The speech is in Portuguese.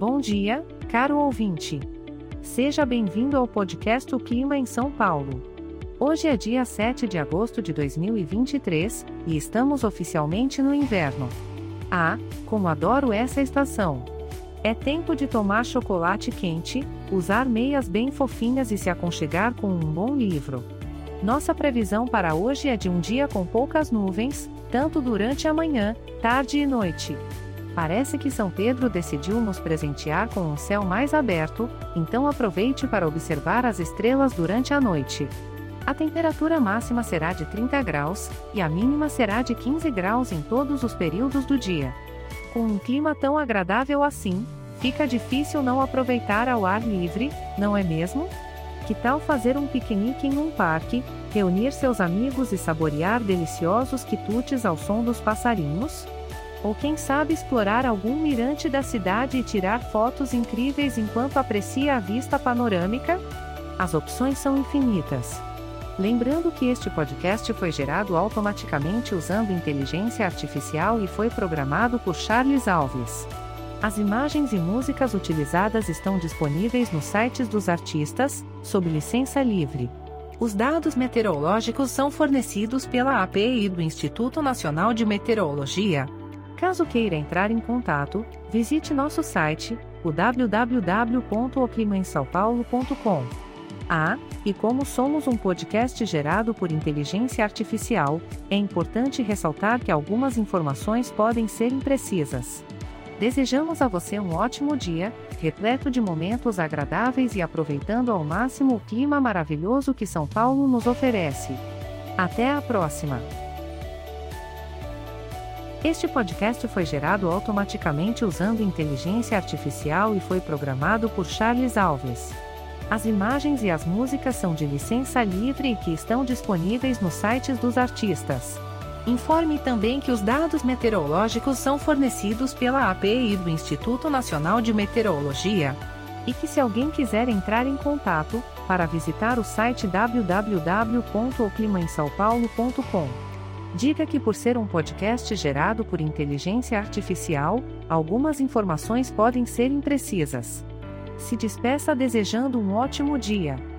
Bom dia, caro ouvinte. Seja bem-vindo ao podcast O Clima em São Paulo. Hoje é dia 7 de agosto de 2023 e estamos oficialmente no inverno. Ah, como adoro essa estação! É tempo de tomar chocolate quente, usar meias bem fofinhas e se aconchegar com um bom livro. Nossa previsão para hoje é de um dia com poucas nuvens, tanto durante a manhã, tarde e noite. Parece que São Pedro decidiu nos presentear com um céu mais aberto, então aproveite para observar as estrelas durante a noite. A temperatura máxima será de 30 graus, e a mínima será de 15 graus em todos os períodos do dia. Com um clima tão agradável assim, fica difícil não aproveitar ao ar livre, não é mesmo? Que tal fazer um piquenique em um parque, reunir seus amigos e saborear deliciosos quitutes ao som dos passarinhos? Ou quem sabe explorar algum mirante da cidade e tirar fotos incríveis enquanto aprecia a vista panorâmica? As opções são infinitas. Lembrando que este podcast foi gerado automaticamente usando inteligência artificial e foi programado por Charles Alves. As imagens e músicas utilizadas estão disponíveis nos sites dos artistas, sob licença livre. Os dados meteorológicos são fornecidos pela API do Instituto Nacional de Meteorologia, Caso queira entrar em contato, visite nosso site, o www.oclimaemsaopaulo.com. Ah, e como somos um podcast gerado por inteligência artificial, é importante ressaltar que algumas informações podem ser imprecisas. Desejamos a você um ótimo dia, repleto de momentos agradáveis e aproveitando ao máximo o clima maravilhoso que São Paulo nos oferece. Até a próxima! Este podcast foi gerado automaticamente usando inteligência artificial e foi programado por Charles Alves. As imagens e as músicas são de licença livre e que estão disponíveis nos sites dos artistas. Informe também que os dados meteorológicos são fornecidos pela API do Instituto Nacional de Meteorologia. E que se alguém quiser entrar em contato, para visitar o site www.oclimaemsaopaulo.com. Diga que por ser um podcast gerado por inteligência artificial, algumas informações podem ser imprecisas. Se despeça desejando um ótimo dia.